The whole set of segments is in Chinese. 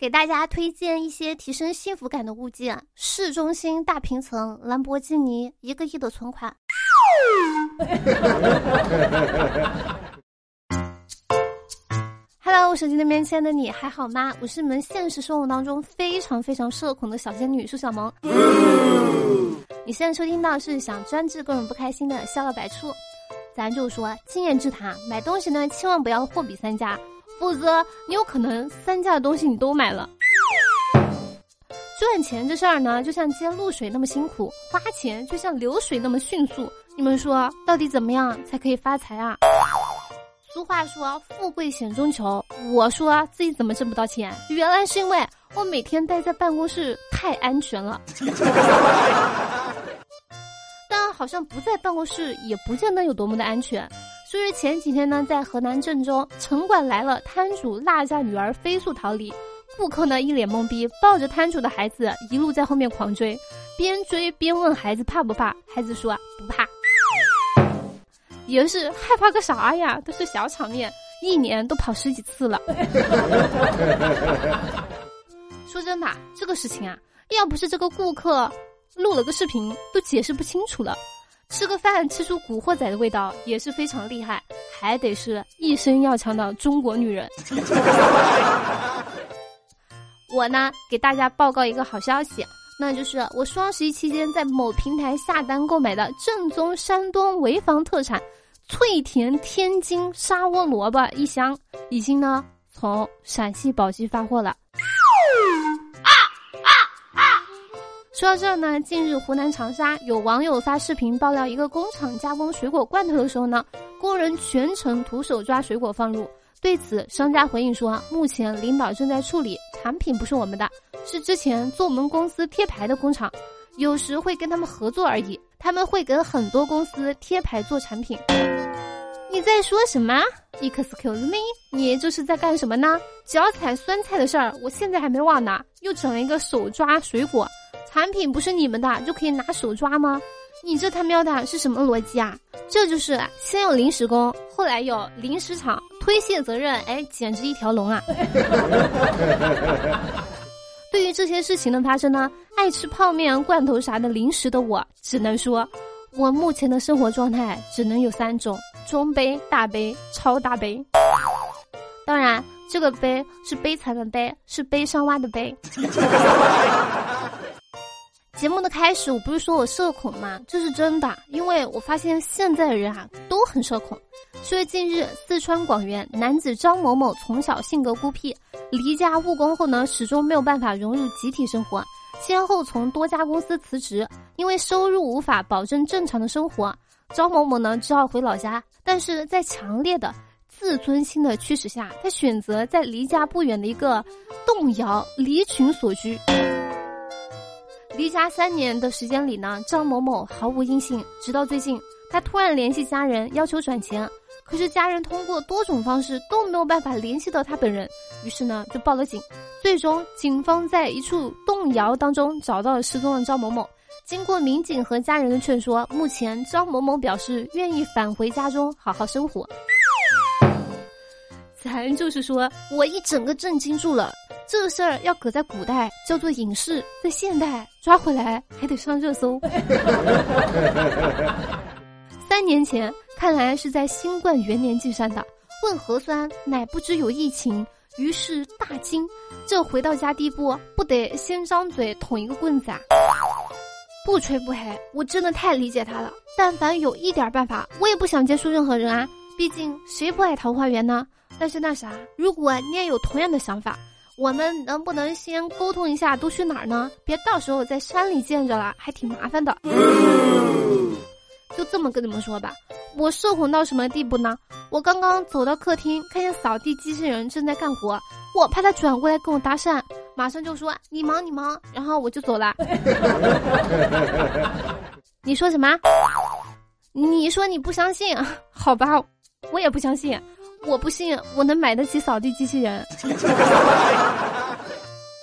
给大家推荐一些提升幸福感的物件：市中心大平层兰博基尼，一个亿的存款。Hello，手机那边亲爱的你还好吗？我是你们现实生活当中非常非常社恐的小仙女苏小萌。你现在收听到是想专治各种不开心的笑料百出。咱就说经验之谈，买东西呢千万不要货比三家。否则，你有可能三家的东西你都买了。赚钱这事儿呢，就像接露水那么辛苦；花钱就像流水那么迅速。你们说，到底怎么样才可以发财啊？俗话说“富贵险中求”，我说自己怎么挣不到钱？原来是因为我每天待在办公室太安全了。但好像不在办公室也不见得有多么的安全。说是前几天呢，在河南郑州，城管来了，摊主落下女儿飞速逃离，顾客呢一脸懵逼，抱着摊主的孩子一路在后面狂追，边追边问孩子怕不怕，孩子说不怕，也是害怕个啥呀？都是小场面，一年都跑十几次了。说真的，这个事情啊，要不是这个顾客录了个视频，都解释不清楚了。吃个饭吃出古惑仔的味道也是非常厉害，还得是一身要强的中国女人。我呢，给大家报告一个好消息，那就是我双十一期间在某平台下单购买的正宗山东潍坊特产脆甜天津沙窝萝卜一箱，已经呢从陕西宝鸡发货了。说到这儿呢，近日湖南长沙有网友发视频爆料，一个工厂加工水果罐头的时候呢，工人全程徒手抓水果放入。对此，商家回应说，目前领导正在处理，产品不是我们的，是之前做我们公司贴牌的工厂，有时会跟他们合作而已。他们会给很多公司贴牌做产品。你在说什么？Excuse me，你这是在干什么呢？脚踩酸菜的事儿，我现在还没忘呢，又整了一个手抓水果。产品不是你们的就可以拿手抓吗？你这他喵的是什么逻辑啊？这就是先有临时工，后来有临时厂，推卸责任，哎，简直一条龙啊！对于这些事情的发生呢，爱吃泡面、罐头啥的零食的我，只能说，我目前的生活状态只能有三种：中杯、大杯、超大杯。当然，这个杯是悲惨的悲，是悲伤蛙的悲。节目的开始，我不是说我社恐吗？这是真的，因为我发现现在的人啊都很社恐。所以近日，四川广元男子张某某从小性格孤僻，离家务工后呢，始终没有办法融入集体生活，先后从多家公司辞职，因为收入无法保证正常的生活，张某某呢只好回老家。但是在强烈的自尊心的驱使下，他选择在离家不远的一个动摇离群所居。离家三年的时间里呢，张某某毫无音信。直到最近，他突然联系家人要求转钱，可是家人通过多种方式都没有办法联系到他本人，于是呢就报了警。最终，警方在一处动摇当中找到了失踪的张某某。经过民警和家人的劝说，目前张某某表示愿意返回家中好好生活。咱就是说，我一整个震惊住了。这事儿要搁在古代叫做隐士，在现代抓回来还得上热搜。三年前，看来是在新冠元年进山的，问核酸乃不知有疫情，于是大惊。这回到家第一步，不得先张嘴捅一个棍子啊！不吹不黑，我真的太理解他了。但凡有一点办法，我也不想接触任何人啊。毕竟谁不爱桃花源呢？但是那啥，如果你也有同样的想法。我们能不能先沟通一下都去哪儿呢？别到时候在山里见着了，还挺麻烦的。就这么跟你们说吧，我社恐到什么地步呢？我刚刚走到客厅，看见扫地机器人正在干活，我怕他转过来跟我搭讪，马上就说你忙你忙，然后我就走了。你说什么？你说你不相信？好吧，我也不相信。我不信我能买得起扫地机器人。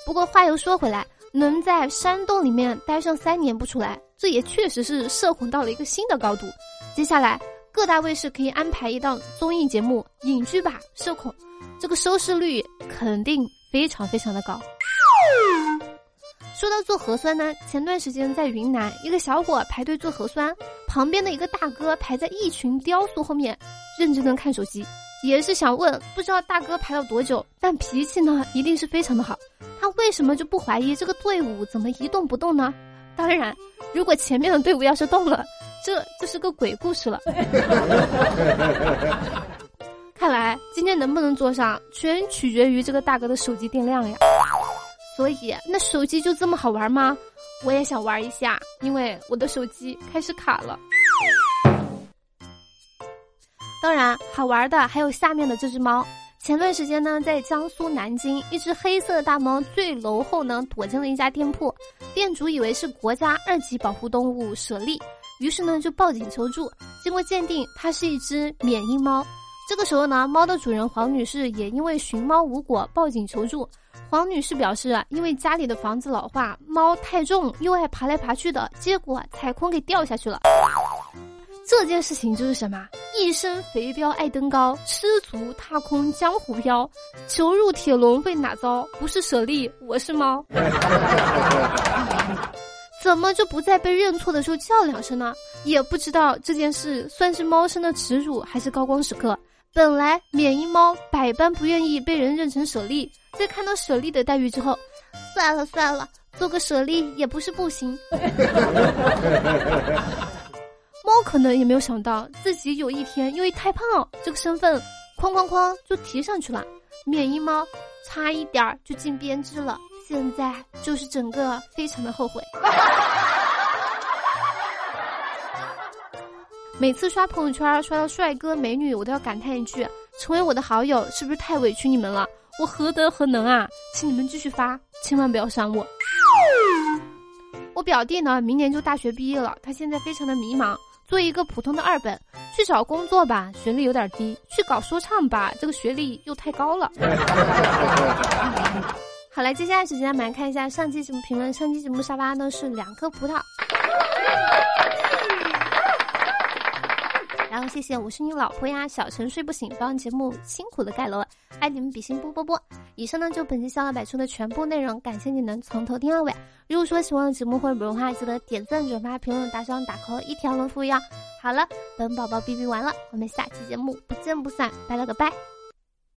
不过话又说回来，能在山洞里面待上三年不出来，这也确实是社恐到了一个新的高度。接下来各大卫视可以安排一档综艺节目《隐居吧社恐》，这个收视率肯定非常非常的高。说到做核酸呢，前段时间在云南，一个小伙排队做核酸，旁边的一个大哥排在一群雕塑后面，认真的看手机，也是想问，不知道大哥排了多久，但脾气呢一定是非常的好。他为什么就不怀疑这个队伍怎么一动不动呢？当然，如果前面的队伍要是动了，这就是个鬼故事了。看来今天能不能坐上，全取决于这个大哥的手机电量呀。所以，那手机就这么好玩吗？我也想玩一下，因为我的手机开始卡了。当然，好玩的还有下面的这只猫。前段时间呢，在江苏南京，一只黑色的大猫坠楼后呢，躲进了一家店铺，店主以为是国家二级保护动物舍利，于是呢就报警求助。经过鉴定，它是一只缅因猫。这个时候呢，猫的主人黄女士也因为寻猫无果报警求助。黄女士表示，因为家里的房子老化，猫太重又爱爬来爬去的，结果踩空给掉下去了。这件事情就是什么？一身肥膘爱登高，吃足踏空江湖飘，求入铁笼为哪遭？不是舍利，我是猫。怎么就不在被认错的时候叫两声呢？也不知道这件事算是猫生的耻辱还是高光时刻。本来缅因猫百般不愿意被人认成舍利，在看到舍利的待遇之后，算了算了，做个舍利也不是不行。猫可能也没有想到自己有一天因为太胖这个身份，哐哐哐就提上去了。缅因猫差一点儿就进编制了，现在就是整个非常的后悔。每次刷朋友圈刷到帅哥美女，我都要感叹一句：成为我的好友是不是太委屈你们了？我何德何能啊？请你们继续发，千万不要删我。我表弟呢，明年就大学毕业了，他现在非常的迷茫。做一个普通的二本，去找工作吧，学历有点低；去搞说唱吧，这个学历又太高了。好了，接下来时间我们来看一下上期节目评论。上期节目沙发呢是两颗葡萄。然后谢谢我是你老婆呀，小陈睡不醒，帮节目辛苦的盖楼，爱你们比心啵啵啵。以上呢就本期笑料百出的全部内容，感谢你能从头听到尾。如果说喜欢的节目或者本人的话，记得点赞、转发、评论、打赏、打 call，一条龙服务哟。好了，本宝宝哔哔完了，我们下期节目不见不散，拜了个拜。